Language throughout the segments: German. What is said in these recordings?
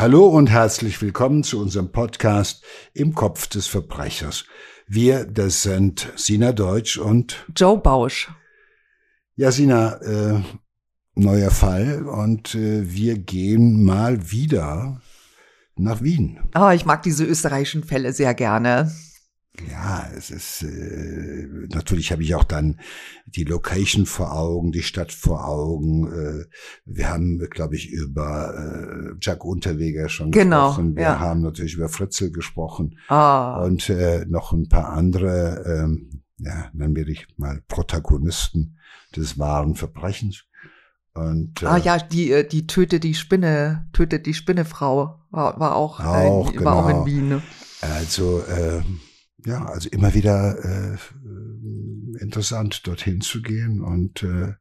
Hallo und herzlich willkommen zu unserem Podcast Im Kopf des Verbrechers. Wir, das sind Sina Deutsch und Joe Bausch. Ja, Sina, äh, neuer Fall und äh, wir gehen mal wieder nach Wien. Oh, ich mag diese österreichischen Fälle sehr gerne. Ja, es ist äh, natürlich habe ich auch dann die Location vor Augen, die Stadt vor Augen. Äh, wir haben, glaube ich, über äh, Jack Unterweger schon genau, gesprochen. Wir ja. haben natürlich über Fritzel gesprochen Ah, und äh, noch ein paar andere, ähm, ja, nennen wir dich mal Protagonisten des wahren Verbrechens. Und äh, ah ja, die, äh, die tötet die Spinne, tötet die Spinnefrau, war, war auch, Auch, äh, war auch genau. in Wien. Ne? Also äh, ja, also immer wieder äh, interessant, dorthin zu gehen. Und äh,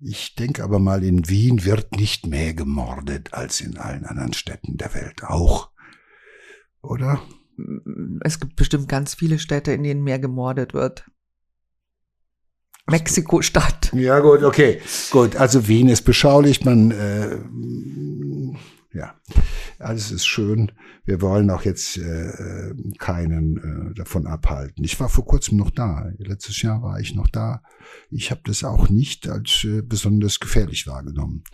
ich denke aber mal, in Wien wird nicht mehr gemordet als in allen anderen Städten der Welt auch. Oder? Es gibt bestimmt ganz viele Städte, in denen mehr gemordet wird. Mexiko-Stadt. Ja, gut, okay. Gut, also Wien ist beschaulich, man, äh, alles ist schön. Wir wollen auch jetzt äh, keinen äh, davon abhalten. Ich war vor kurzem noch da. Letztes Jahr war ich noch da. Ich habe das auch nicht als äh, besonders gefährlich wahrgenommen.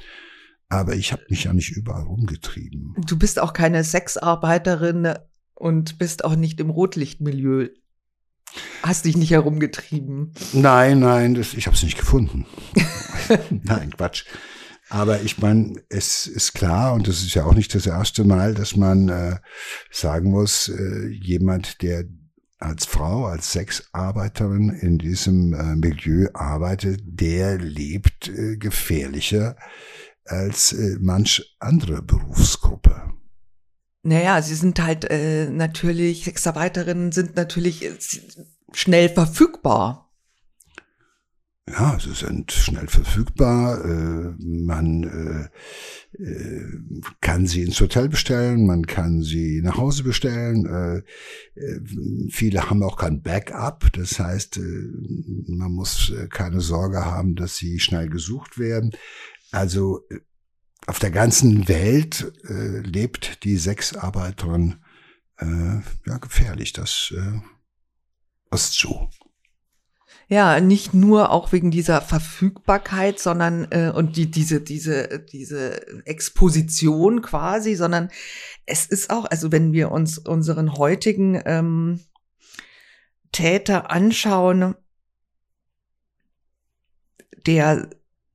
Aber ich habe mich ja nicht überall rumgetrieben. Du bist auch keine Sexarbeiterin und bist auch nicht im Rotlichtmilieu. Hast dich nicht herumgetrieben. Nein, nein, das, ich habe es nicht gefunden. nein, Quatsch. Aber ich meine, es ist klar, und das ist ja auch nicht das erste Mal, dass man äh, sagen muss, äh, jemand, der als Frau, als Sexarbeiterin in diesem äh, Milieu arbeitet, der lebt äh, gefährlicher als äh, manch andere Berufsgruppe. Naja, sie sind halt äh, natürlich, Sexarbeiterinnen sind natürlich äh, schnell verfügbar. Ja, sie sind schnell verfügbar. Äh, man äh, äh, kann sie ins Hotel bestellen, man kann sie nach Hause bestellen. Äh, äh, viele haben auch kein Backup, das heißt, äh, man muss keine Sorge haben, dass sie schnell gesucht werden. Also auf der ganzen Welt lebt die Sexarbeiterin ja gefährlich. Das ist so. Ja, nicht nur auch wegen dieser Verfügbarkeit, sondern äh, und die diese diese diese Exposition quasi, sondern es ist auch, also wenn wir uns unseren heutigen ähm, Täter anschauen, der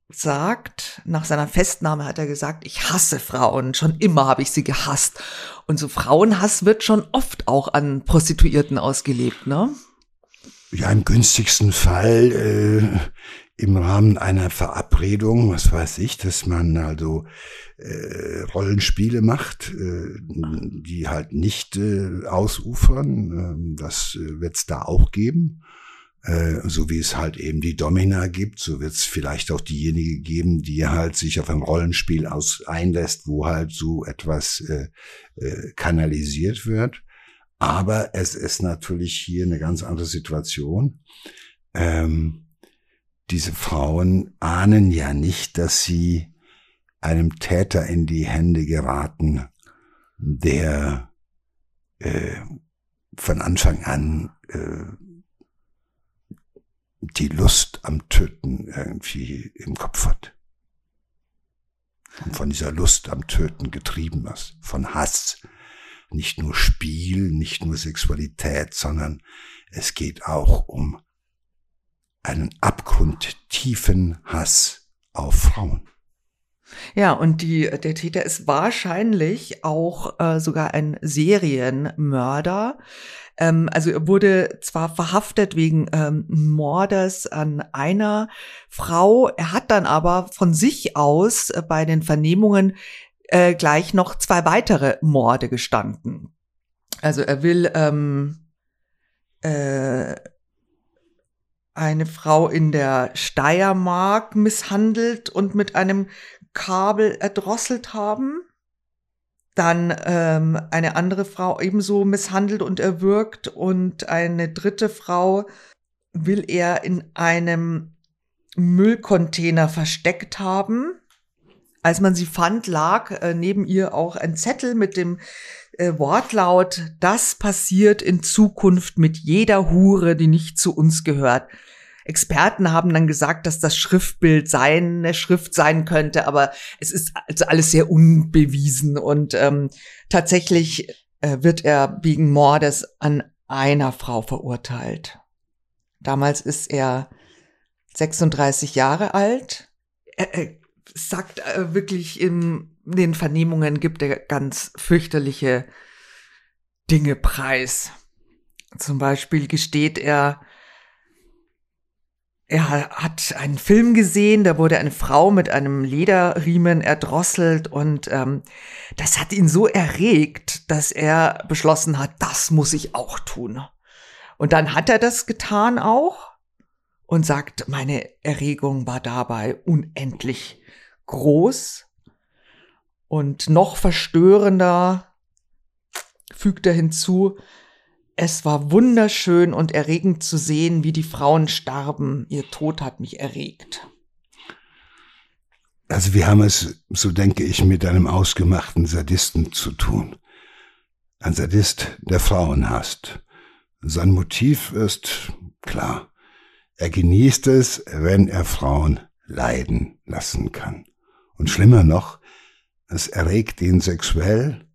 sagt, nach seiner Festnahme hat er gesagt, ich hasse Frauen, schon immer habe ich sie gehasst. Und so Frauenhass wird schon oft auch an Prostituierten ausgelebt, ne? Ja, im günstigsten Fall äh, im Rahmen einer Verabredung, was weiß ich, dass man also äh, Rollenspiele macht, äh, die halt nicht äh, ausufern. Äh, das äh, wird es da auch geben. Äh, so wie es halt eben die Domina gibt, so wird es vielleicht auch diejenige geben, die halt sich auf ein Rollenspiel aus einlässt, wo halt so etwas äh, äh, kanalisiert wird. Aber es ist natürlich hier eine ganz andere Situation. Ähm, diese Frauen ahnen ja nicht, dass sie einem Täter in die Hände geraten, der äh, von Anfang an äh, die Lust am Töten irgendwie im Kopf hat. Und von dieser Lust am Töten getrieben ist, von Hass, nicht nur Spiel, nicht nur Sexualität, sondern es geht auch um einen abgrundtiefen Hass auf Frauen. Ja, und die, der Täter ist wahrscheinlich auch äh, sogar ein Serienmörder. Ähm, also er wurde zwar verhaftet wegen ähm, Mordes an einer Frau, er hat dann aber von sich aus äh, bei den Vernehmungen äh, gleich noch zwei weitere Morde gestanden. Also er will ähm, äh, eine Frau in der Steiermark misshandelt und mit einem Kabel erdrosselt haben. Dann ähm, eine andere Frau ebenso misshandelt und erwürgt und eine dritte Frau will er in einem Müllcontainer versteckt haben. Als man sie fand, lag äh, neben ihr auch ein Zettel mit dem äh, Wortlaut, das passiert in Zukunft mit jeder Hure, die nicht zu uns gehört. Experten haben dann gesagt, dass das Schriftbild seine Schrift sein könnte, aber es ist also alles sehr unbewiesen und ähm, tatsächlich äh, wird er wegen Mordes an einer Frau verurteilt. Damals ist er 36 Jahre alt. Er, er sagt äh, wirklich in den Vernehmungen gibt er ganz fürchterliche Dinge preis. Zum Beispiel gesteht er, er hat einen Film gesehen, da wurde eine Frau mit einem Lederriemen erdrosselt und ähm, das hat ihn so erregt, dass er beschlossen hat, das muss ich auch tun. Und dann hat er das getan auch und sagt, meine Erregung war dabei unendlich groß und noch verstörender fügt er hinzu, es war wunderschön und erregend zu sehen, wie die Frauen starben. Ihr Tod hat mich erregt. Also wir haben es, so denke ich, mit einem ausgemachten Sadisten zu tun. Ein Sadist, der Frauen hasst. Sein Motiv ist klar. Er genießt es, wenn er Frauen leiden lassen kann. Und schlimmer noch, es erregt ihn sexuell.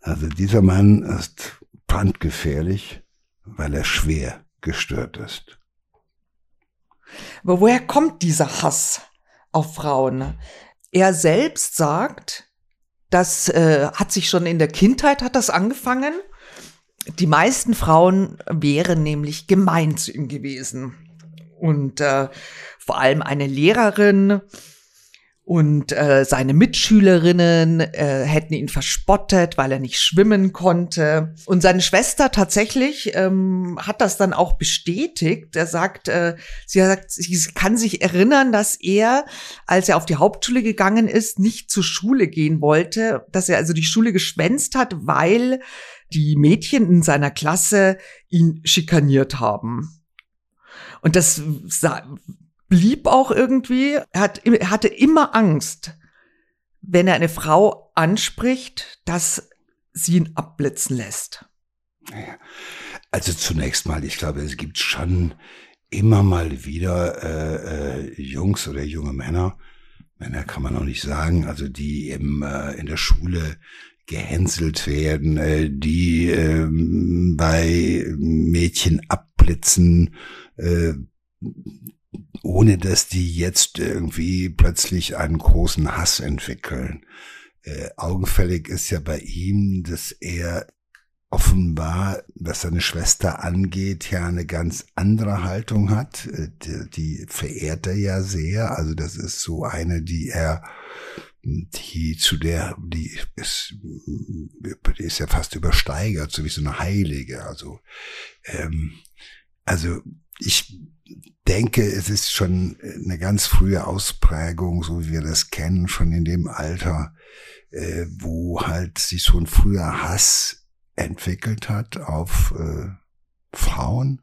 Also dieser Mann ist brandgefährlich, weil er schwer gestört ist. Aber woher kommt dieser Hass auf Frauen? Er selbst sagt, das äh, hat sich schon in der Kindheit hat das angefangen. Die meisten Frauen wären nämlich gemein zu ihm gewesen. Und äh, vor allem eine Lehrerin, und äh, seine Mitschülerinnen äh, hätten ihn verspottet, weil er nicht schwimmen konnte. Und seine Schwester tatsächlich ähm, hat das dann auch bestätigt. Er sagt, äh, sie sagt, sie kann sich erinnern, dass er, als er auf die Hauptschule gegangen ist, nicht zur Schule gehen wollte, dass er also die Schule geschwänzt hat, weil die Mädchen in seiner Klasse ihn schikaniert haben. Und das blieb auch irgendwie, er, hat, er hatte immer Angst, wenn er eine Frau anspricht, dass sie ihn abblitzen lässt. Also zunächst mal, ich glaube, es gibt schon immer mal wieder äh, äh, Jungs oder junge Männer, Männer kann man auch nicht sagen, also die im, äh, in der Schule gehänselt werden, äh, die äh, bei Mädchen abblitzen, äh, ohne dass die jetzt irgendwie plötzlich einen großen Hass entwickeln. Äh, augenfällig ist ja bei ihm, dass er offenbar, was seine Schwester angeht, ja eine ganz andere Haltung hat. Äh, die, die verehrt er ja sehr. Also das ist so eine, die er, die zu der, die ist, die ist ja fast übersteigert, so wie so eine Heilige. Also, ähm, also ich denke, es ist schon eine ganz frühe Ausprägung, so wie wir das kennen, schon in dem Alter, äh, wo halt sich ein früher Hass entwickelt hat auf äh, Frauen,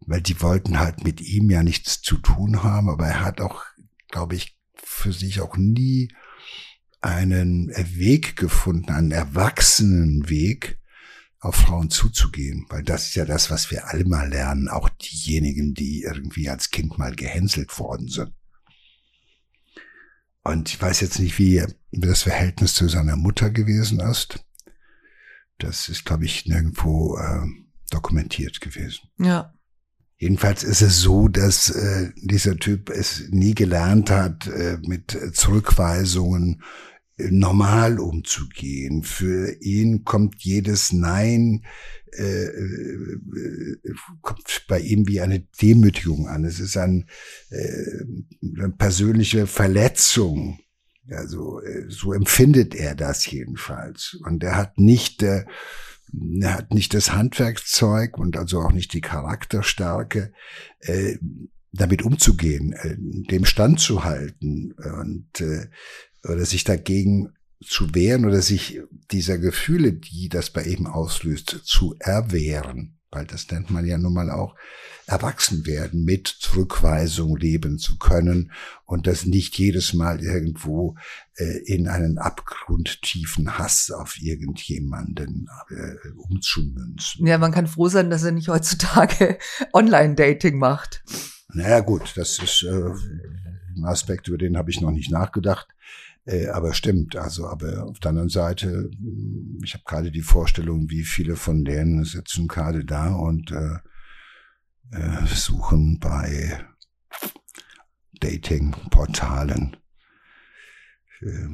weil die wollten halt mit ihm ja nichts zu tun haben, aber er hat auch, glaube ich, für sich auch nie einen Weg gefunden, einen erwachsenen Weg, auf Frauen zuzugehen, weil das ist ja das, was wir alle mal lernen, auch diejenigen, die irgendwie als Kind mal gehänselt worden sind. Und ich weiß jetzt nicht, wie, das Verhältnis zu seiner Mutter gewesen ist. Das ist, glaube ich, nirgendwo äh, dokumentiert gewesen. Ja. Jedenfalls ist es so, dass äh, dieser Typ es nie gelernt hat, äh, mit Zurückweisungen normal umzugehen. Für ihn kommt jedes Nein äh, äh, kommt bei ihm wie eine Demütigung an. Es ist ein, äh, eine persönliche Verletzung. Also äh, so empfindet er das jedenfalls. Und er hat nicht äh, er hat nicht das Handwerkszeug und also auch nicht die Charakterstärke, äh, damit umzugehen, dem standzuhalten und äh, oder sich dagegen zu wehren oder sich dieser Gefühle, die das bei ihm auslöst, zu erwehren. weil das nennt man ja nun mal auch erwachsen werden, mit Zurückweisung leben zu können und das nicht jedes Mal irgendwo äh, in einen abgrundtiefen Hass auf irgendjemanden äh, umzumünzen. Ja, man kann froh sein, dass er nicht heutzutage Online-Dating macht. Naja gut, das ist äh, ein Aspekt, über den habe ich noch nicht nachgedacht. Äh, aber stimmt, also, aber auf der anderen Seite, ich habe gerade die Vorstellung, wie viele von denen sitzen gerade da und äh, äh, suchen bei Dating-Portalen. Äh,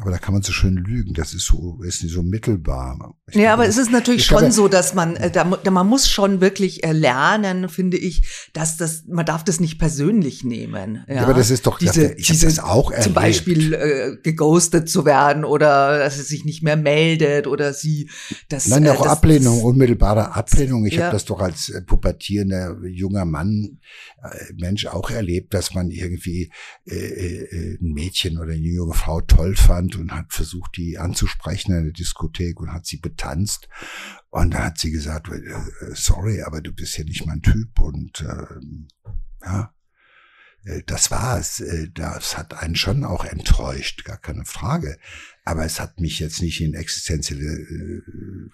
aber da kann man so schön lügen. Das ist so, ist nicht so mittelbar. Ich ja, aber es ist natürlich schon so, dass man, äh, da, man muss schon wirklich äh, lernen, finde ich, dass das, man darf das nicht persönlich nehmen. Ja, ja aber das ist doch, diese, ich diese, das auch erlebt. Zum Beispiel äh, geghostet zu werden oder dass es sich nicht mehr meldet oder sie, das. Nein, auch äh, das, Ablehnung, unmittelbare Ablehnung. Ich ja. habe das doch als äh, pubertierender junger Mann, Mensch auch erlebt, dass man irgendwie ein Mädchen oder eine junge Frau toll fand stand und hat versucht, die anzusprechen in der Diskothek und hat sie betanzt. Und da hat sie gesagt, äh, sorry, aber du bist ja nicht mein Typ. Und äh, ja, äh, das war's. Äh, das hat einen schon auch enttäuscht, gar keine Frage. Aber es hat mich jetzt nicht in existenzielle äh,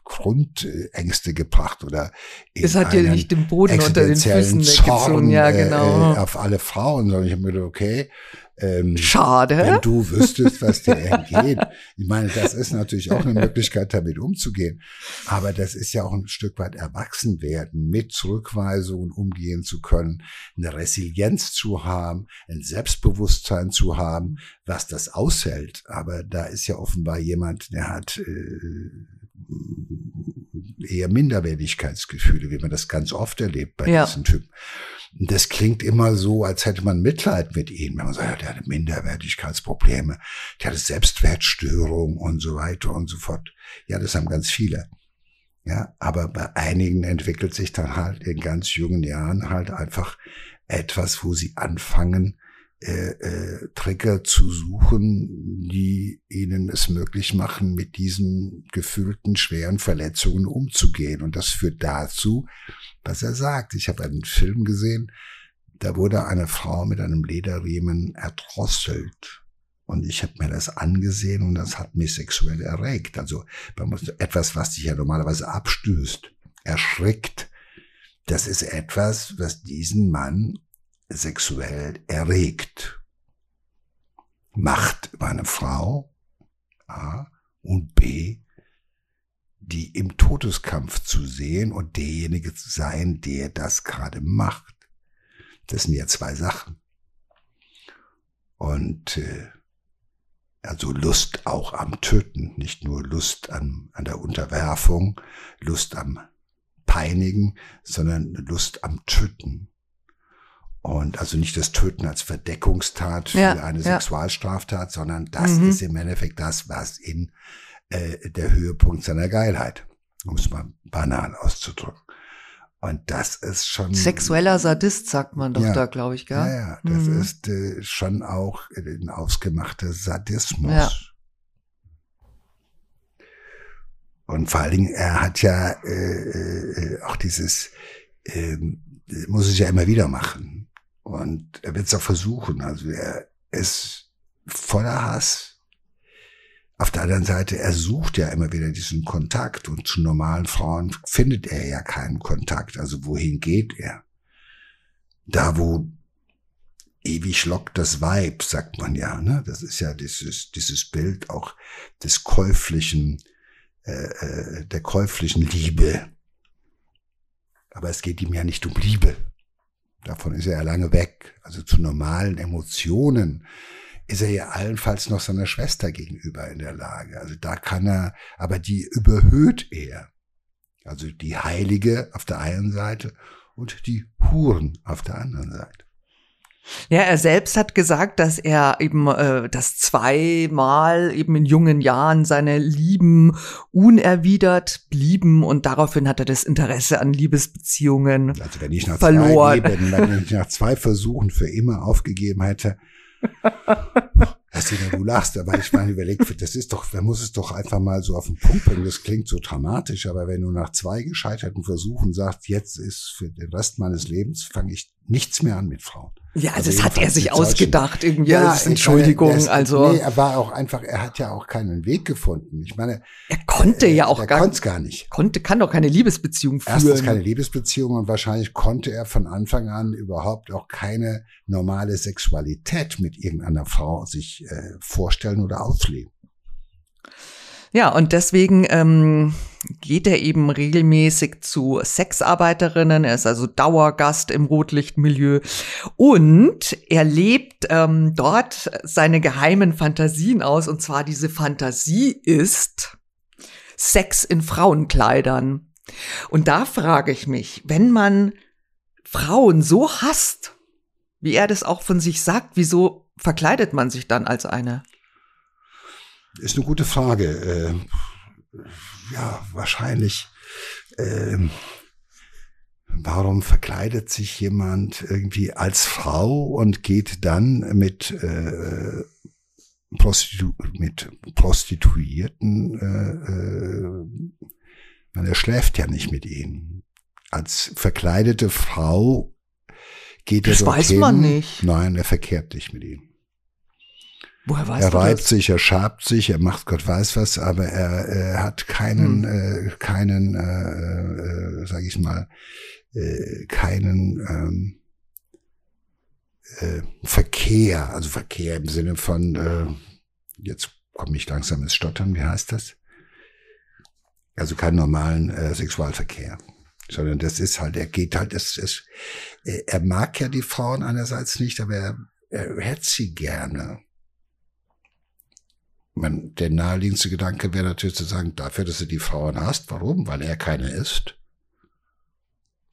Grundängste gebracht oder in es hat dir nicht den Boden unter den Füßen Zorn, ja genau äh, auf alle Frauen, sondern ich habe mir gedacht, okay, ähm, Schade. Wenn du wüsstest, was dir entgeht. Ich meine, das ist natürlich auch eine Möglichkeit, damit umzugehen. Aber das ist ja auch ein Stück weit erwachsen werden, mit Zurückweisungen umgehen zu können, eine Resilienz zu haben, ein Selbstbewusstsein zu haben, was das aushält. Aber da ist ja offenbar jemand, der hat äh, eher Minderwertigkeitsgefühle, wie man das ganz oft erlebt bei ja. diesen Typen. Das klingt immer so, als hätte man Mitleid mit ihnen, wenn man sagt, ja, der hatte Minderwertigkeitsprobleme, der hatte Selbstwertstörung und so weiter und so fort. Ja, das haben ganz viele. Ja, aber bei einigen entwickelt sich dann halt in ganz jungen Jahren halt einfach etwas, wo sie anfangen, äh, äh, Trigger zu suchen, die ihnen es möglich machen, mit diesen gefühlten schweren Verletzungen umzugehen. Und das führt dazu, was er sagt. Ich habe einen Film gesehen, da wurde eine Frau mit einem Lederriemen erdrosselt. Und ich habe mir das angesehen und das hat mich sexuell erregt. Also etwas, was dich ja normalerweise abstößt, erschrickt. Das ist etwas, was diesen Mann sexuell erregt. Macht über eine Frau A und B, die im Todeskampf zu sehen und derjenige zu sein, der das gerade macht. Das sind ja zwei Sachen. Und äh, also Lust auch am Töten, nicht nur Lust an, an der Unterwerfung, Lust am Peinigen, sondern Lust am Töten. Und also nicht das Töten als Verdeckungstat ja, für eine ja. Sexualstraftat, sondern das mhm. ist im Endeffekt das, was in äh, der Höhepunkt seiner Geilheit, um es mal banal auszudrücken. Und das ist schon. Sexueller Sadist sagt man doch ja, da, glaube ich, gell? Ja, ja, das mhm. ist äh, schon auch ein ausgemachter Sadismus. Ja. Und vor allen Dingen, er hat ja äh, äh, auch dieses, äh, muss es ja immer wieder machen. Und er wird es auch versuchen. Also er ist voller Hass. Auf der anderen Seite, er sucht ja immer wieder diesen Kontakt und zu normalen Frauen findet er ja keinen Kontakt. Also wohin geht er? Da, wo ewig lockt das Weib, sagt man ja. Ne? Das ist ja dieses, dieses Bild auch des käuflichen, äh, äh der käuflichen Liebe. Aber es geht ihm ja nicht um Liebe. Davon ist er ja lange weg. Also zu normalen Emotionen ist er ja allenfalls noch seiner Schwester gegenüber in der Lage. Also da kann er, aber die überhöht er. Also die Heilige auf der einen Seite und die Huren auf der anderen Seite. Ja, er selbst hat gesagt, dass er eben äh, das zweimal eben in jungen Jahren seine Lieben unerwidert blieben und daraufhin hat er das Interesse an Liebesbeziehungen also wenn ich nach verloren. Zwei Leben, wenn ich nach zwei Versuchen für immer aufgegeben hätte, Christina, du lachst, aber ich meine, überleg, das ist doch, man muss es doch einfach mal so auf den Punkt bringen. Das klingt so dramatisch, aber wenn du nach zwei gescheiterten Versuchen sagst, jetzt ist für den Rest meines Lebens, fange ich nichts mehr an mit Frauen. Ja, also das hat er sich ausgedacht irgendwie ja, als Entschuldigung. Meine, also nee, er war auch einfach, er hat ja auch keinen Weg gefunden. Ich meine, er konnte er, ja auch er gar, konnte gar nicht. Konnte, kann doch keine Liebesbeziehung führen. Erstens keine Liebesbeziehung und wahrscheinlich konnte er von Anfang an überhaupt auch keine normale Sexualität mit irgendeiner Frau sich äh, vorstellen oder ausleben. Ja, und deswegen ähm, geht er eben regelmäßig zu Sexarbeiterinnen. Er ist also Dauergast im Rotlichtmilieu. Und er lebt ähm, dort seine geheimen Fantasien aus. Und zwar diese Fantasie ist Sex in Frauenkleidern. Und da frage ich mich, wenn man Frauen so hasst, wie er das auch von sich sagt, wieso verkleidet man sich dann als eine? Ist eine gute Frage. Äh, ja, wahrscheinlich. Äh, warum verkleidet sich jemand irgendwie als Frau und geht dann mit äh, Prostitu mit Prostituierten, äh, äh, man, er schläft ja nicht mit ihnen. Als verkleidete Frau geht das er. Das weiß man nicht. Nein, er verkehrt nicht mit ihnen. Woher weißt er reibt das? sich, er schabt sich, er macht Gott weiß was, aber er, er hat keinen, hm. äh, keinen, äh, äh, sag ich mal, äh, keinen ähm, äh, Verkehr, also Verkehr im Sinne von, äh, jetzt komme ich langsam ins Stottern, wie heißt das? Also keinen normalen äh, Sexualverkehr, sondern das ist halt, er geht halt, das ist, er mag ja die Frauen einerseits nicht, aber er, er hätte sie gerne man, der naheliegendste Gedanke wäre natürlich zu sagen, dafür, dass du die Frauen hast. Warum? Weil er keine ist.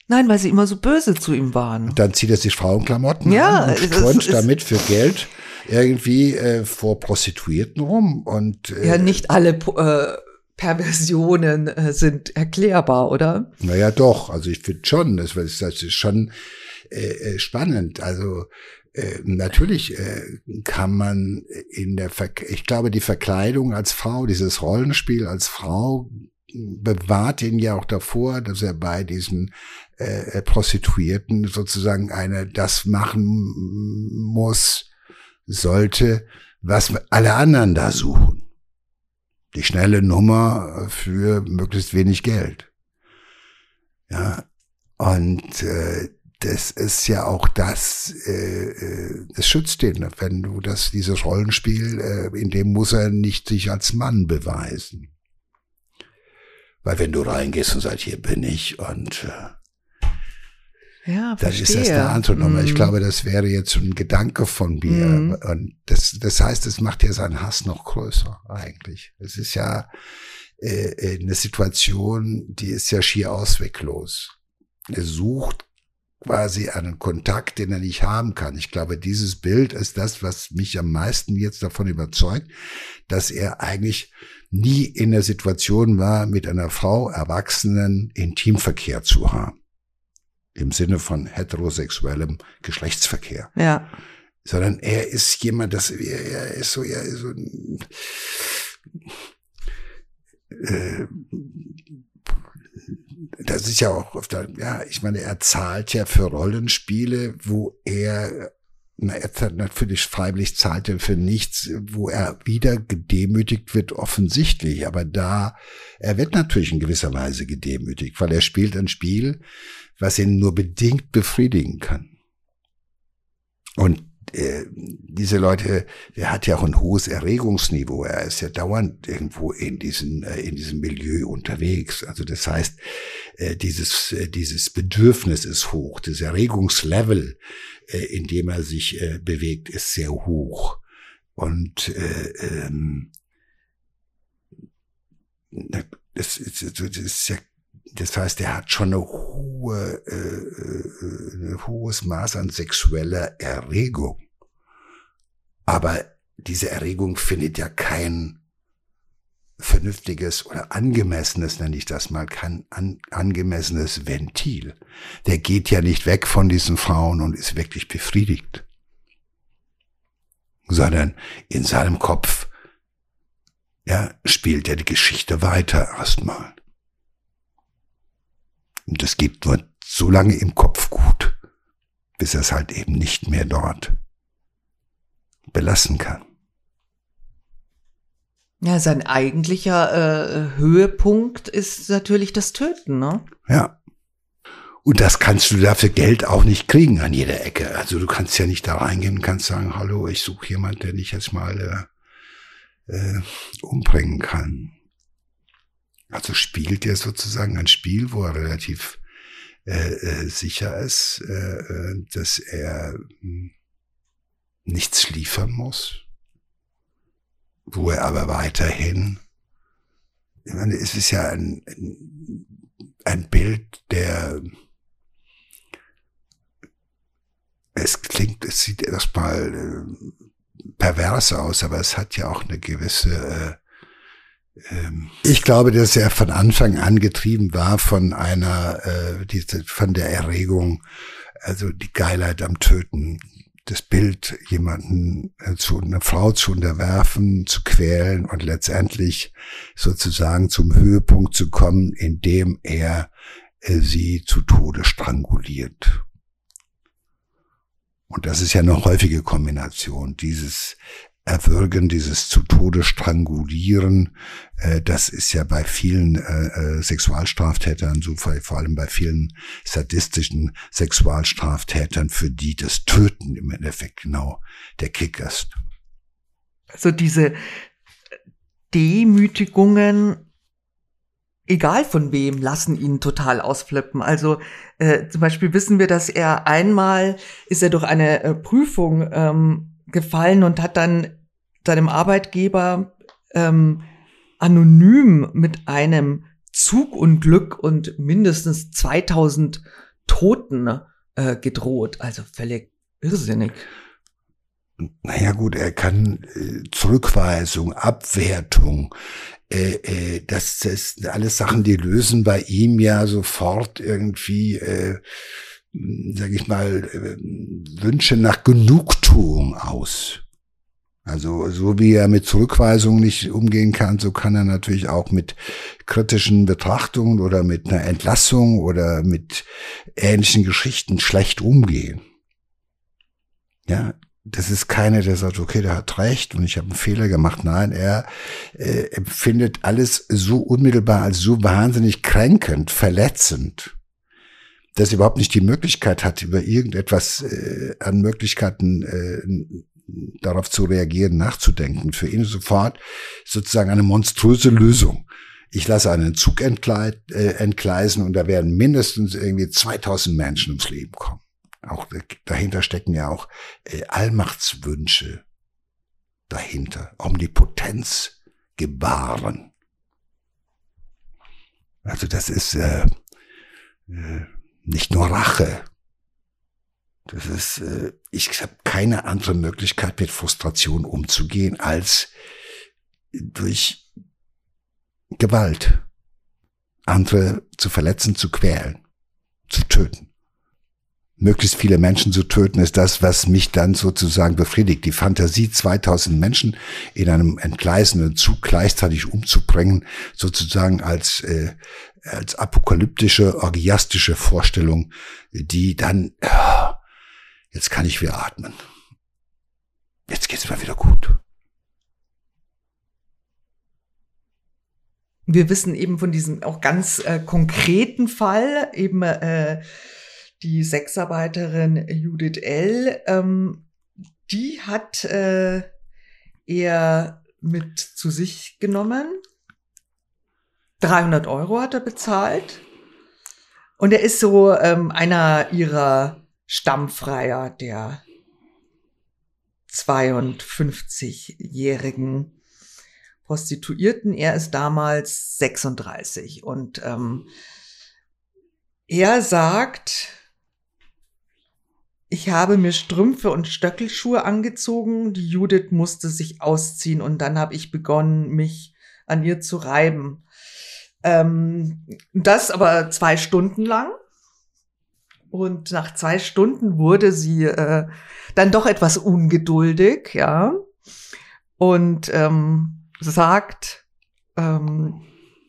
Nein, weil sie immer so böse zu ihm waren. Und dann zieht er sich Frauenklamotten ja, an und strunzt damit für Geld irgendwie äh, vor Prostituierten rum. Und, äh, ja, nicht alle äh, Perversionen äh, sind erklärbar, oder? Naja, doch. Also ich finde schon, das, das ist schon äh, äh spannend. Also äh, natürlich äh, kann man in der, Ver ich glaube, die Verkleidung als Frau, dieses Rollenspiel als Frau bewahrt ihn ja auch davor, dass er bei diesen äh, Prostituierten sozusagen eine das machen muss, sollte, was alle anderen da suchen. Die schnelle Nummer für möglichst wenig Geld. Ja, und äh, das ist ja auch das, äh, es schützt den, wenn du das, dieses Rollenspiel, äh, in dem muss er nicht sich als Mann beweisen. Weil wenn du reingehst und sagst, hier bin ich und äh, ja, dann ist das der Anton. Mm. Ich glaube, das wäre jetzt ein Gedanke von mir. Mm. Und das, das heißt, es macht ja seinen Hass noch größer eigentlich. Es ist ja äh, äh eine Situation, die ist ja schier ausweglos. Er sucht quasi einen Kontakt, den er nicht haben kann. Ich glaube, dieses Bild ist das, was mich am meisten jetzt davon überzeugt, dass er eigentlich nie in der Situation war, mit einer Frau Erwachsenen Intimverkehr zu haben. Im Sinne von heterosexuellem Geschlechtsverkehr. Ja. Sondern er ist jemand, das, er ist so, er ist so, äh, das ist ja auch auf der, ja, ich meine, er zahlt ja für Rollenspiele, wo er, na, er natürlich freiwillig zahlt er für nichts, wo er wieder gedemütigt wird, offensichtlich. Aber da, er wird natürlich in gewisser Weise gedemütigt, weil er spielt ein Spiel, was ihn nur bedingt befriedigen kann. Und äh, diese Leute, der hat ja auch ein hohes Erregungsniveau. Er ist ja dauernd irgendwo in diesem, äh, in diesem Milieu unterwegs. Also das heißt, äh, dieses, dieses Bedürfnis ist hoch. Das Erregungslevel, in dem er sich bewegt, ist sehr hoch. Und äh, ähm, das, ist, das ist ja das heißt, er hat schon eine hohe, äh, äh, ein hohes Maß an sexueller Erregung. Aber diese Erregung findet ja kein vernünftiges oder angemessenes, nenne ich das mal, kein an, angemessenes Ventil. Der geht ja nicht weg von diesen Frauen und ist wirklich befriedigt. sondern in seinem Kopf, ja, spielt er die Geschichte weiter erstmal. Und das geht nur so lange im Kopf gut, bis er es halt eben nicht mehr dort belassen kann. Ja, sein eigentlicher äh, Höhepunkt ist natürlich das Töten, ne? Ja. Und das kannst du dafür Geld auch nicht kriegen an jeder Ecke. Also du kannst ja nicht da reingehen und kannst sagen, hallo, ich suche jemand, der dich jetzt mal äh, äh, umbringen kann. Also spielt er sozusagen ein Spiel, wo er relativ äh, äh, sicher ist, äh, äh dass er hm, nichts liefern muss, wo er aber weiterhin, ich meine, es ist ja ein, ein Bild, der, es klingt, es sieht erstmal äh, pervers aus, aber es hat ja auch eine gewisse, äh, ich glaube, dass er von Anfang an getrieben war von einer, äh, diese, von der Erregung, also die Geilheit am Töten, das Bild jemanden äh, zu einer Frau zu unterwerfen, zu quälen und letztendlich sozusagen zum Höhepunkt zu kommen, indem er äh, sie zu Tode stranguliert. Und das ist ja eine häufige Kombination, dieses Erwürgen, dieses zu Tode strangulieren, äh, das ist ja bei vielen äh, äh, Sexualstraftätern, so vor, allem bei vielen sadistischen Sexualstraftätern, für die das Töten im Endeffekt genau der Kick ist. Also diese Demütigungen, egal von wem, lassen ihn total ausflippen. Also äh, zum Beispiel wissen wir, dass er einmal ist er durch eine äh, Prüfung ähm, gefallen und hat dann seinem Arbeitgeber ähm, anonym mit einem Zugunglück und mindestens 2000 Toten äh, gedroht. Also völlig irrsinnig. Naja gut, er kann äh, Zurückweisung, Abwertung, äh, äh, das, sind alles Sachen, die lösen bei ihm ja sofort irgendwie, äh, sag ich mal, äh, Wünsche nach Genugtuung aus. Also so wie er mit Zurückweisungen nicht umgehen kann, so kann er natürlich auch mit kritischen Betrachtungen oder mit einer Entlassung oder mit ähnlichen Geschichten schlecht umgehen. Ja, das ist keiner, der sagt, okay, der hat recht und ich habe einen Fehler gemacht. Nein, er äh, empfindet alles so unmittelbar als so wahnsinnig kränkend, verletzend, dass er überhaupt nicht die Möglichkeit hat, über irgendetwas äh, an Möglichkeiten äh, darauf zu reagieren, nachzudenken. Für ihn sofort sozusagen eine monströse Lösung. Ich lasse einen Zug äh, entgleisen und da werden mindestens irgendwie 2000 Menschen ums Leben kommen. Auch dahinter stecken ja auch äh, Allmachtswünsche dahinter, Omnipotenz gewahren. Also das ist äh, äh, nicht nur Rache, das ist, äh, ich habe keine andere Möglichkeit, mit Frustration umzugehen, als durch Gewalt andere zu verletzen, zu quälen, zu töten. Möglichst viele Menschen zu töten ist das, was mich dann sozusagen befriedigt. Die Fantasie, 2000 Menschen in einem entgleisenden Zug gleichzeitig umzubringen, sozusagen als, äh, als apokalyptische, orgiastische Vorstellung, die dann, Jetzt kann ich wieder atmen. Jetzt geht's mir wieder gut. Wir wissen eben von diesem auch ganz äh, konkreten Fall, eben äh, die Sexarbeiterin Judith L., ähm, die hat äh, er mit zu sich genommen. 300 Euro hat er bezahlt. Und er ist so ähm, einer ihrer Stammfreier der 52-jährigen Prostituierten. Er ist damals 36 und ähm, er sagt, ich habe mir Strümpfe und Stöckelschuhe angezogen, die Judith musste sich ausziehen und dann habe ich begonnen, mich an ihr zu reiben. Ähm, das aber zwei Stunden lang. Und nach zwei Stunden wurde sie äh, dann doch etwas ungeduldig, ja. Und ähm, sagt, ähm,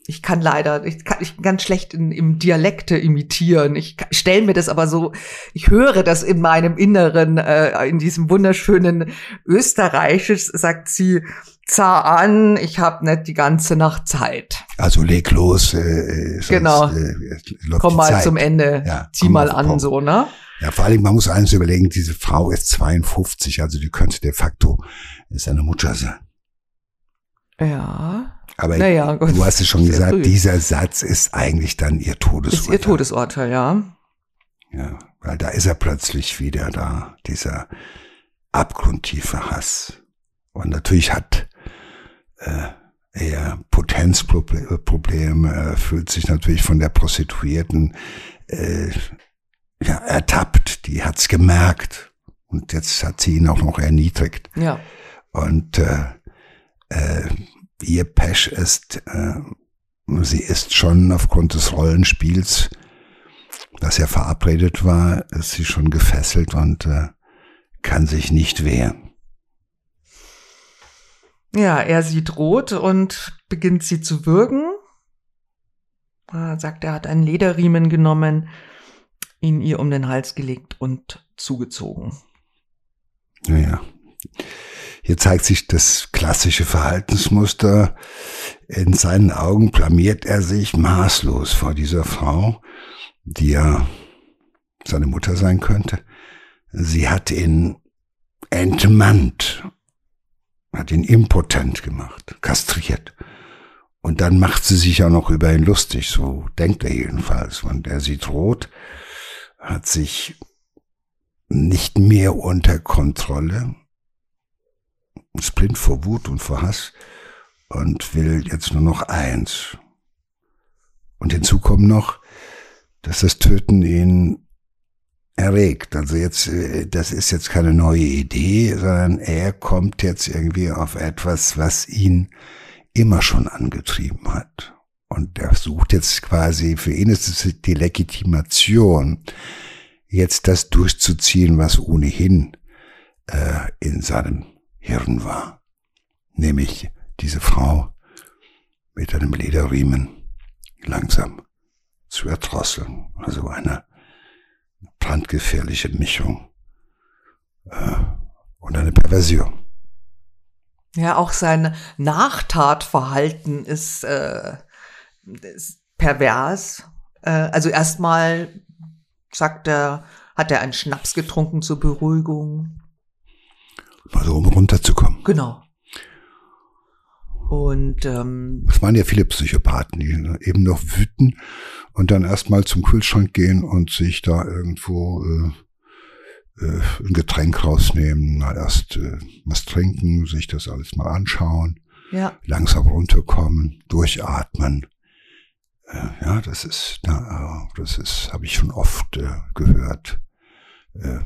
ich kann leider, ich kann, ich kann ganz schlecht in, im Dialekte imitieren. Ich stelle mir das aber so, ich höre das in meinem Inneren, äh, in diesem wunderschönen Österreichisch, sagt sie, zah an, ich habe nicht die ganze Nacht Zeit. Also leg los. Äh, sonst, genau. Äh, Komm mal Zeit. zum Ende. Ja, Zieh mal an, so, ne? Ja, vor allem, man muss eines überlegen, diese Frau ist 52, also die könnte de facto seine Mutter sein. Ja. Aber naja, du hast es schon gesagt, früh. dieser Satz ist eigentlich dann ihr Todesurteil. Ist ihr Todesurteil, ja. Ja, weil da ist er plötzlich wieder da, dieser abgrundtiefe Hass. Und natürlich hat äh, er Potenzprobleme, äh, fühlt sich natürlich von der Prostituierten äh, ja, ertappt, die hat's gemerkt und jetzt hat sie ihn auch noch erniedrigt. Ja. Und äh, äh, ihr Pesch ist, äh, sie ist schon aufgrund des Rollenspiels, das ja verabredet war, ist sie schon gefesselt und äh, kann sich nicht wehren. Ja, er sieht rot und beginnt sie zu würgen. Er sagt, er hat einen Lederriemen genommen, ihn ihr um den Hals gelegt und zugezogen. Naja. Hier zeigt sich das klassische Verhaltensmuster. In seinen Augen blamiert er sich maßlos vor dieser Frau, die ja seine Mutter sein könnte. Sie hat ihn entmannt, hat ihn impotent gemacht, kastriert. Und dann macht sie sich auch noch über ihn lustig, so denkt er jedenfalls. Und er sieht rot, hat sich nicht mehr unter Kontrolle, ist blind vor Wut und vor Hass und will jetzt nur noch eins. Und hinzu kommt noch, dass das Töten ihn erregt. Also jetzt, äh, das ist jetzt keine neue Idee, sondern er kommt jetzt irgendwie auf etwas, was ihn immer schon angetrieben hat. Und er sucht jetzt quasi, für ihn ist es die Legitimation, jetzt das durchzuziehen, was ohnehin äh, in seinem Hirn war. Nämlich diese Frau mit einem Lederriemen langsam zu erdrosseln. Also eine brandgefährliche Mischung äh, und eine Perversion. Ja, auch sein Nachtatverhalten ist, äh, ist pervers. Äh, also erstmal sagt er, hat er einen Schnaps getrunken zur Beruhigung. Also um runterzukommen. Genau. Und ähm, es waren ja viele Psychopathen, die eben noch wüten und dann erstmal zum Kühlschrank gehen und sich da irgendwo äh, äh, ein Getränk rausnehmen, mal erst äh, was trinken, sich das alles mal anschauen, ja. langsam runterkommen, durchatmen. Äh, ja, das ist, na, äh, das ist, habe ich schon oft äh, gehört. Äh,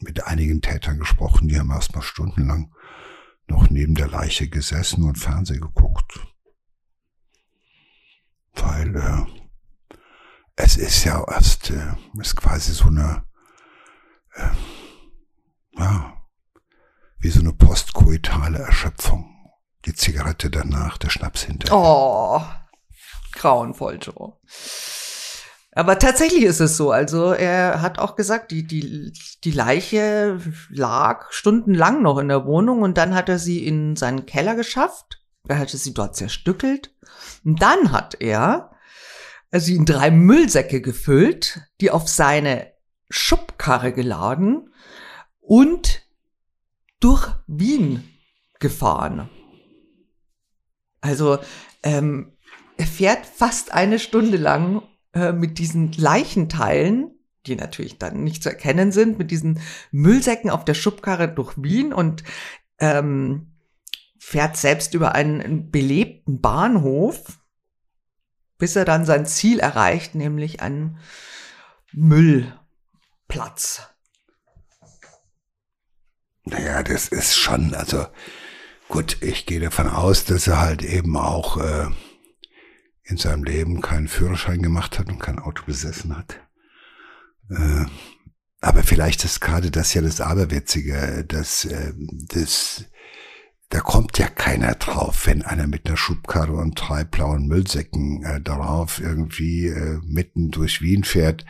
mit einigen Tätern gesprochen, die haben erstmal stundenlang noch neben der Leiche gesessen und Fernsehen geguckt. Weil äh, es ist ja erst, äh, ist quasi so eine, äh, ja, wie so eine postkoitale Erschöpfung. Die Zigarette danach, der Schnaps hinterher. Oh, grauenvoll, Joe. Aber tatsächlich ist es so. Also er hat auch gesagt, die, die, die Leiche lag stundenlang noch in der Wohnung und dann hat er sie in seinen Keller geschafft. Er hatte sie dort zerstückelt. Und dann hat er sie in drei Müllsäcke gefüllt, die auf seine Schubkarre geladen und durch Wien gefahren. Also ähm, er fährt fast eine Stunde lang äh, mit diesen Leichenteilen, die natürlich dann nicht zu erkennen sind, mit diesen Müllsäcken auf der Schubkarre durch Wien und ähm, fährt selbst über einen belebten Bahnhof, bis er dann sein Ziel erreicht, nämlich einen Müllplatz. Naja, das ist schon, also gut, ich gehe davon aus, dass er halt eben auch äh, in seinem Leben keinen Führerschein gemacht hat und kein Auto besessen hat. Äh, aber vielleicht ist gerade das ja das Aberwitzige, dass äh, das da kommt ja keiner drauf, wenn einer mit einer Schubkarre und drei blauen Müllsäcken äh, darauf irgendwie äh, mitten durch Wien fährt.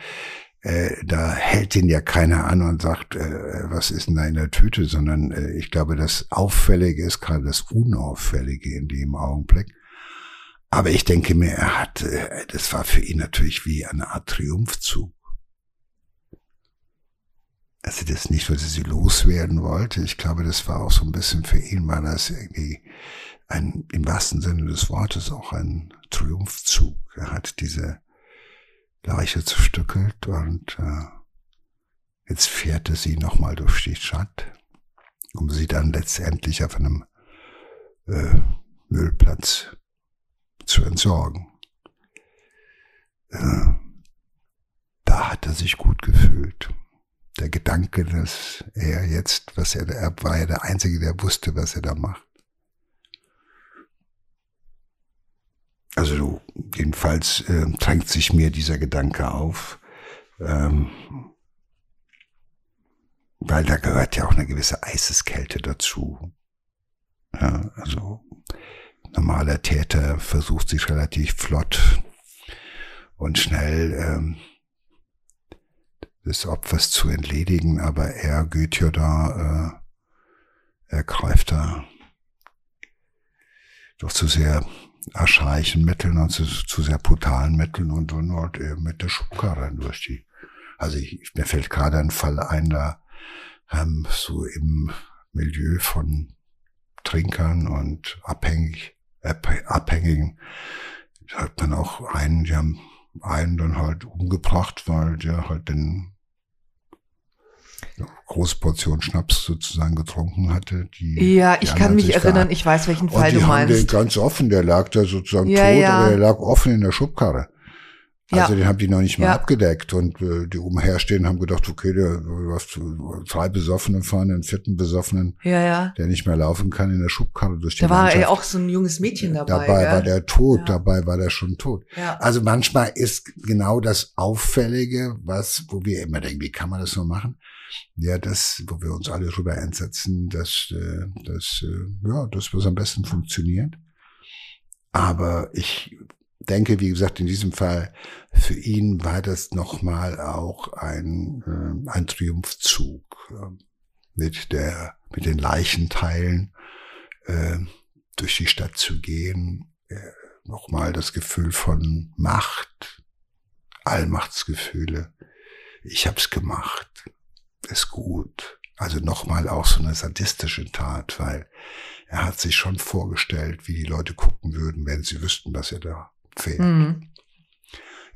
Äh, da hält ihn ja keiner an und sagt, äh, was ist denn da in der Tüte, sondern äh, ich glaube, das Auffällige ist gerade das Unauffällige in dem Augenblick. Aber ich denke mir, er hat, äh, das war für ihn natürlich wie eine Art Triumphzug. Also das nicht, weil sie sie loswerden wollte. Ich glaube, das war auch so ein bisschen für ihn, war das irgendwie ein, im wahrsten Sinne des Wortes auch ein Triumphzug. Er hat diese Leiche zerstückelt und äh, jetzt fährt er sie nochmal durch die Stadt, um sie dann letztendlich auf einem äh, Müllplatz zu entsorgen. Da hat er sich gut gefühlt der Gedanke, dass er jetzt, was er, er war ja der Einzige, der wusste, was er da macht. Also jedenfalls äh, drängt sich mir dieser Gedanke auf, ähm, weil da gehört ja auch eine gewisse Eiseskälte dazu. Ja, also normaler Täter versucht sich relativ flott und schnell ähm, des Opfers zu entledigen, aber er da, äh, er greift da doch zu sehr archaischen Mitteln und zu, zu sehr brutalen Mitteln und dann halt eben mit der Schubkarre durch die. Also ich, mir fällt gerade ein Fall ein, da haben so im Milieu von Trinkern und abhängig, Abhängigen hat man auch einen, die haben einen dann halt umgebracht, weil der halt den große Portion Schnaps sozusagen getrunken hatte. Die, ja, ich kann mich erinnern, ich weiß, welchen Fall du meinst. Den ganz offen, der lag da sozusagen ja, tot, ja. aber der lag offen in der Schubkarre. Also ja. den haben die noch nicht mal ja. abgedeckt und äh, die umherstehen haben gedacht, okay, der, du hast drei Besoffenen fahren, den vierten Besoffenen, ja, ja. der nicht mehr laufen kann in der Schubkarre durch die Da war ja auch so ein junges Mädchen dabei. Dabei gell? war der tot, ja. dabei war der schon tot. Ja. Also manchmal ist genau das Auffällige, was, wo wir immer denken, wie kann man das nur machen? Ja, das, wo wir uns alle drüber einsetzen, dass, äh, dass, äh, ja, das, was am besten funktioniert. Aber ich denke, wie gesagt, in diesem Fall für ihn war das nochmal auch ein, äh, ein Triumphzug äh, mit der, mit den Leichenteilen äh, durch die Stadt zu gehen. Äh, nochmal das Gefühl von Macht, Allmachtsgefühle. Ich hab's gemacht, ist gut. Also nochmal auch so eine sadistische Tat, weil er hat sich schon vorgestellt, wie die Leute gucken würden, wenn sie wüssten, dass er da fehlt. Mhm.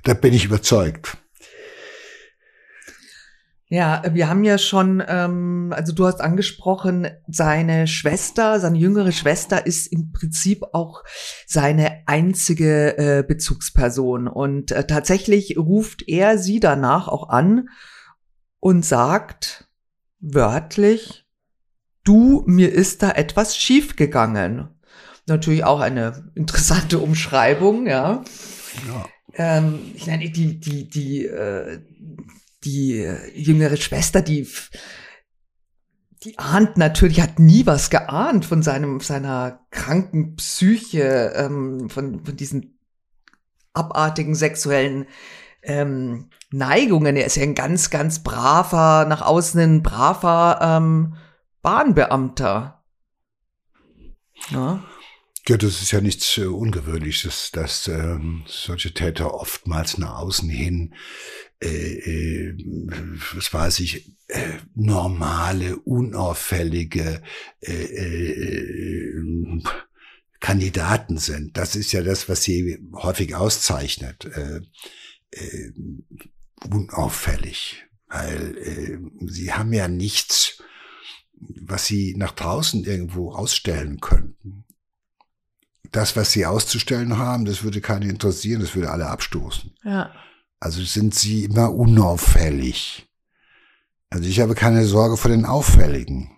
Da bin ich überzeugt. Ja, wir haben ja schon, ähm, also du hast angesprochen, seine Schwester, seine jüngere Schwester ist im Prinzip auch seine einzige äh, Bezugsperson. Und äh, tatsächlich ruft er sie danach auch an und sagt wörtlich, du, mir ist da etwas schiefgegangen. Natürlich auch eine interessante Umschreibung, ja. ja. Ähm, ich meine, die, die, die, äh, die jüngere Schwester, die, die ahnt natürlich, hat nie was geahnt von seinem, seiner kranken Psyche, ähm, von, von diesen abartigen sexuellen ähm, Neigungen. Er ist ja ein ganz, ganz braver, nach außen ein braver ähm, Bahnbeamter. Ja. Ja, das ist ja nichts äh, Ungewöhnliches, dass ähm, solche Täter oftmals nach außen hin, äh, äh, was weiß ich, äh, normale, unauffällige äh, äh, Kandidaten sind. Das ist ja das, was sie häufig auszeichnet. Äh, äh, unauffällig, weil äh, sie haben ja nichts, was sie nach draußen irgendwo ausstellen könnten das, was sie auszustellen haben, das würde keinen interessieren, das würde alle abstoßen. Ja. Also sind sie immer unauffällig. Also ich habe keine Sorge vor den Auffälligen.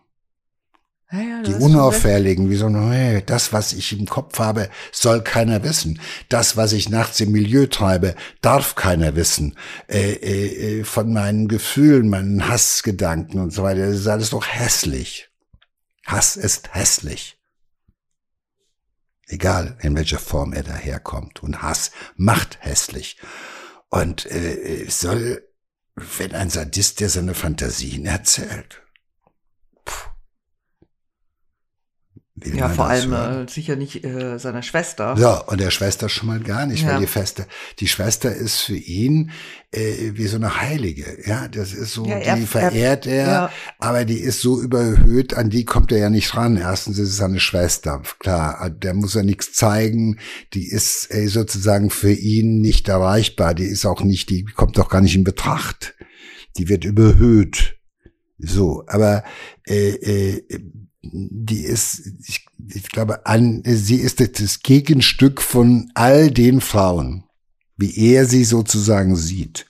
Ja, ja, Die unauffälligen, wie so, hey, das, was ich im Kopf habe, soll keiner wissen. Das, was ich nachts im Milieu treibe, darf keiner wissen. Äh, äh, äh, von meinen Gefühlen, meinen Hassgedanken und so weiter, das ist alles doch hässlich. Hass ist hässlich. Egal, in welcher Form er daherkommt. Und Hass macht hässlich. Und äh, soll, wenn ein Sadist, der seine Fantasien erzählt, Ja, vor allem äh, sicher nicht äh, seiner Schwester. So, und der Schwester schon mal gar nicht, Ja. weil die Schwester, die Schwester ist für ihn äh, wie so eine Heilige. Ja, das ist so, Ja, er- die verehrt er, ja. aber die ist so überhöht, an die kommt er ja nicht ran. Erstens ist es seine Schwester, klar, der muss ja nichts zeigen, die ist äh, sozusagen für ihn nicht erreichbar, die ist auch nicht, die kommt doch gar nicht in Betracht. Die wird überhöht. So, aber äh, äh, die ist, ich, ich glaube, an, sie ist das Gegenstück von all den Frauen, wie er sie sozusagen sieht.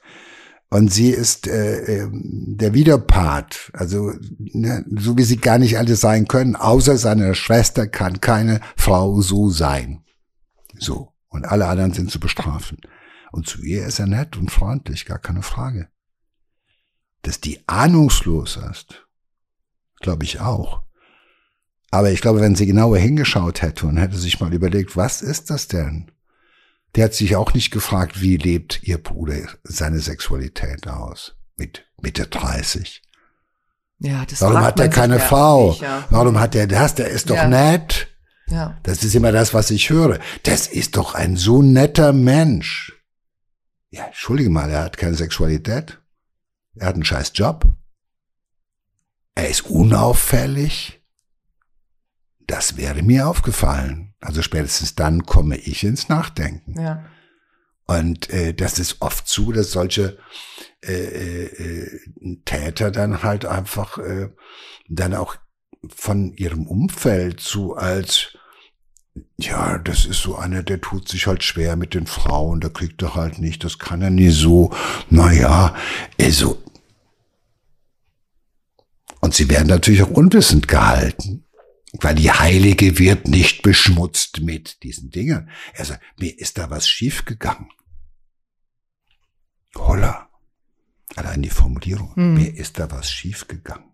Und sie ist äh, ähm, der Widerpart, also ne, so wie sie gar nicht alle sein können, außer seiner Schwester kann keine Frau so sein. So. Und alle anderen sind zu bestrafen. Und zu ihr ist er nett und freundlich, gar keine Frage. Dass die ahnungslos ist, glaube ich auch. Aber ich glaube, wenn sie genauer hingeschaut hätte und hätte sich mal überlegt, was ist das denn? Der hat sich auch nicht gefragt, wie lebt ihr Bruder seine Sexualität aus? Mit Mitte 30. Ja, das Warum hat er keine Frau? nicht, ja. Warum hat er das? Der ist doch Ja. nett. Ja. Das ist immer das, was ich höre. Das ist doch ein so netter Mensch. Ja, entschuldige mal, er hat keine Sexualität. Er hat einen scheiß Job. Er ist unauffällig. Das wäre mir aufgefallen. Also spätestens dann komme ich ins Nachdenken. Ja. Und äh, das ist oft so, dass solche äh, äh, äh, Täter dann halt einfach äh, dann auch von ihrem Umfeld so als ja, das ist so einer, der tut sich halt schwer mit den Frauen, der kriegt er halt nicht, das kann er nie so. Naja, also. Und sie werden natürlich auch unwissend gehalten, weil die Heilige wird nicht beschmutzt mit diesen Dingen. Also, mir ist da was schiefgegangen. Holla. Allein die Formulierung. Hm. Mir ist da was schiefgegangen.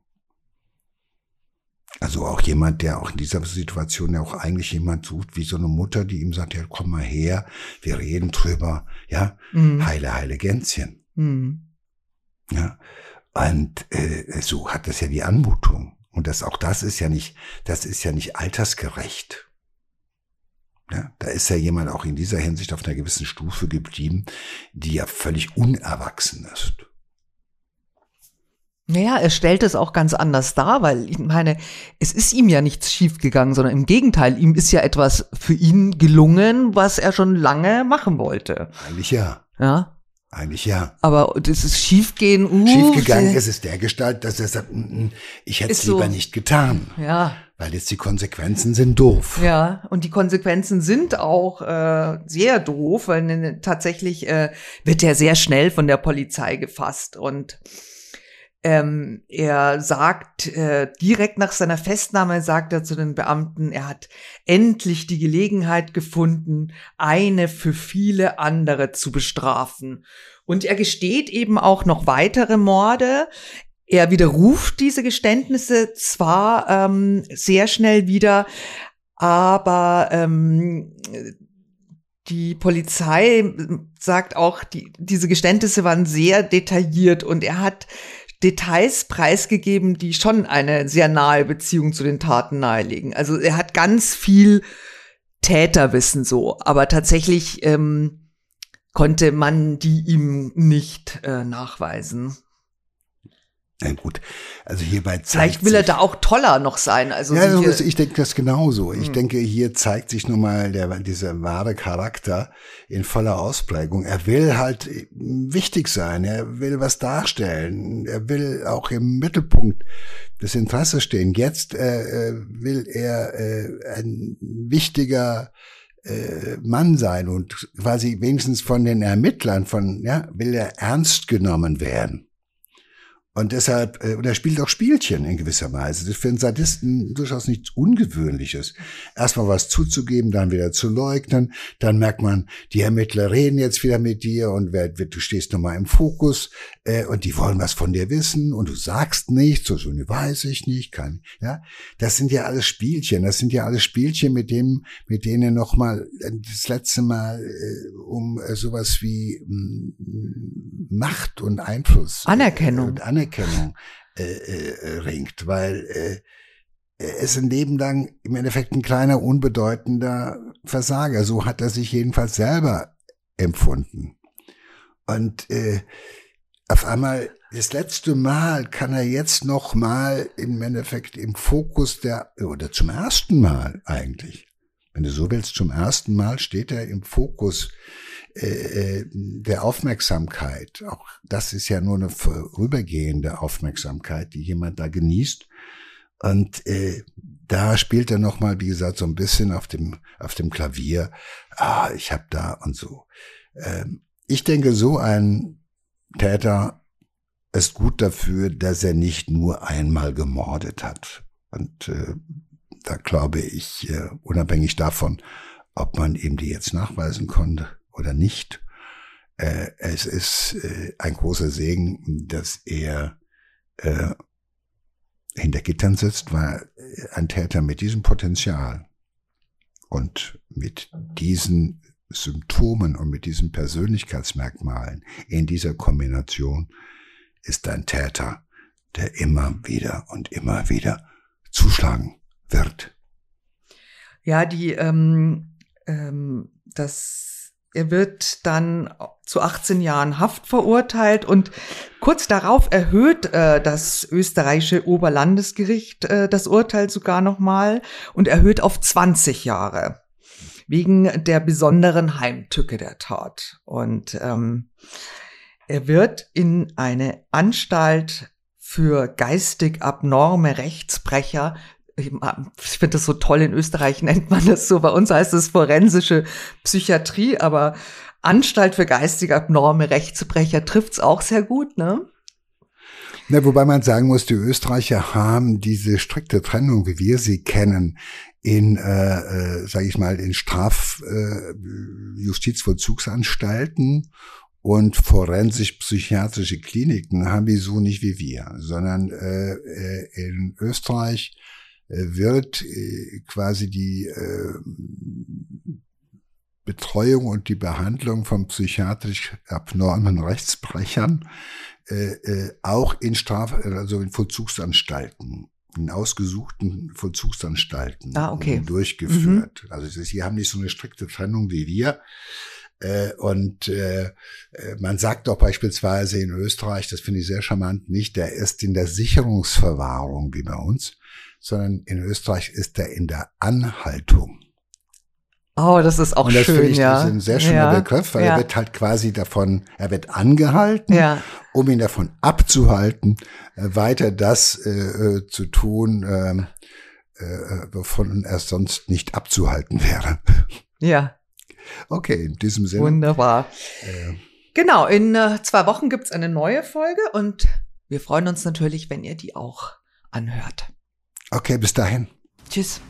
Also auch jemand, der auch in dieser Situation ja auch eigentlich jemand sucht, wie so eine Mutter, die ihm sagt, ja, komm mal her, wir reden drüber, ja, Mhm. heile, heile Gänschen, Mhm. ja. Und äh, so hat das ja die Anmutung. Und das auch das ist ja nicht, das ist ja nicht altersgerecht. Ja, da ist ja jemand auch in dieser Hinsicht auf einer gewissen Stufe geblieben, die ja völlig unerwachsen ist. Naja, er stellt es auch ganz anders dar, weil ich meine, es ist ihm ja nichts schiefgegangen, sondern im Gegenteil, ihm ist ja etwas für ihn gelungen, was er schon lange machen wollte. Eigentlich ja, Ja, eigentlich ja. aber das ist schiefgehen. Uh, Schiefgegangen ist es der Gestalt, dass er sagt, "Mm, mm, ich hätte es Ist so. lieber nicht getan, Ja, weil jetzt die Konsequenzen sind doof. ja, und die Konsequenzen sind auch äh, sehr doof, weil tatsächlich äh, wird er sehr schnell von der Polizei gefasst und ähm, er sagt äh, direkt nach seiner Festnahme sagt er zu den Beamten, er hat endlich die Gelegenheit gefunden, eine für viele andere zu bestrafen. Und er gesteht eben auch noch weitere Morde. Er widerruft diese Geständnisse zwar ähm, sehr schnell wieder, aber ähm, die Polizei sagt auch, die, diese Geständnisse waren sehr detailliert und er hat Details preisgegeben, die schon eine sehr nahe Beziehung zu den Taten nahelegen. Also er hat ganz viel Täterwissen so, aber tatsächlich ähm, konnte man die ihm nicht äh, nachweisen. Na gut, also hierbei zeigt Vielleicht will er da auch toller noch sein. Also Ja, sicher- das, ich denke das genauso. Ich Hm. denke, hier zeigt sich nun mal der, dieser wahre Charakter in voller Ausprägung. Er will halt äh, wichtig sein. Er will was darstellen. Er will auch im Mittelpunkt des Interesses stehen. Jetzt äh, äh, will er äh, ein wichtiger äh, Mann sein und quasi wenigstens von den Ermittlern von, ja, will er ernst genommen werden. Und deshalb, äh, und er spielt auch Spielchen in gewisser Weise. Das ist für einen Sadisten durchaus nichts Ungewöhnliches. Erstmal was zuzugeben, dann wieder zu leugnen. Dann merkt man, die Ermittler reden jetzt wieder mit dir und wer, du stehst nochmal im Fokus äh, und die wollen was von dir wissen und du sagst nichts, so, so ne, weiß ich nicht, kann, ja. Das sind ja alles Spielchen. Das sind ja alles Spielchen, mit dem, mit denen nochmal äh, das letzte Mal äh, um äh, sowas wie mh, mm, Macht und Einfluss. Anerkennung. Äh, und Anerkennung Anerkennung äh, äh, ringt, weil äh, er ist ein Leben lang im Endeffekt ein kleiner, unbedeutender Versager. So hat er sich jedenfalls selber empfunden. Und äh, auf einmal, das letzte Mal kann er jetzt noch mal im Endeffekt im Fokus der, oder zum ersten Mal eigentlich, wenn du so willst, zum ersten Mal steht er im Fokus äh, äh, der Aufmerksamkeit, auch das ist ja nur eine vorübergehende Aufmerksamkeit, die jemand da genießt. Und äh, da spielt er noch mal, wie gesagt, so ein bisschen auf dem auf dem Klavier. Ah, ich hab da und so. Ähm, ich denke, so ein Täter ist gut dafür, dass er nicht nur einmal gemordet hat. Und äh, da glaube ich, äh, unabhängig davon, ob man ihm die jetzt nachweisen konnte, oder nicht. Äh, es ist äh, ein großer Segen, dass er äh, hinter Gittern sitzt, weil ein Täter mit diesem Potenzial und mit diesen Symptomen und mit diesen Persönlichkeitsmerkmalen in dieser Kombination ist ein Täter, der immer wieder und immer wieder zuschlagen wird. Ja, die ähm, ähm, das er wird dann zu 18 Jahren Haft verurteilt und kurz darauf erhöht äh, das österreichische Oberlandesgericht äh, das Urteil sogar nochmal und erhöht auf 20 Jahre wegen der besonderen Heimtücke der Tat. Und ähm, er wird in eine Anstalt für geistig abnorme Rechtsbrecher ich finde das so toll, in Österreich nennt man das so, bei uns heißt es forensische Psychiatrie, aber Anstalt für geistig abnorme Rechtsbrecher trifft's auch sehr gut, ne? Na, wobei man sagen muss, die Österreicher haben diese strikte Trennung, wie wir sie kennen, in, äh, äh, sage ich mal, in Strafjustizvollzugsanstalten äh, und forensisch-psychiatrische Kliniken haben die so nicht wie wir, sondern äh, äh in Österreich wird äh, quasi die äh, Betreuung und die Behandlung von psychiatrisch abnormen Rechtsbrechern äh, auch in Straf, also in Vollzugsanstalten in ausgesuchten Vollzugsanstalten ah, okay. durchgeführt. Mhm. Also sie haben nicht so eine strikte Trennung wie wir. und man sagt auch beispielsweise in Österreich, das finde ich sehr charmant, nicht, der ist in der Sicherungsverwahrung wie bei uns, sondern in Österreich ist er in der Anhaltung. Oh, das ist auch Und das schön, ich, ja. Das ist ein sehr schöner ja. Begriff, weil ja. er wird halt quasi davon, er wird angehalten, ja. um ihn davon abzuhalten, äh, weiter das äh, äh zu tun, ähm, äh, wovon er sonst nicht abzuhalten wäre. Ja. Okay, in diesem Sinne. Wunderbar. Äh, genau, in zwei Wochen gibt's eine neue Folge und wir freuen uns natürlich, wenn ihr die auch anhört. Okay, bis dahin. Tschüss.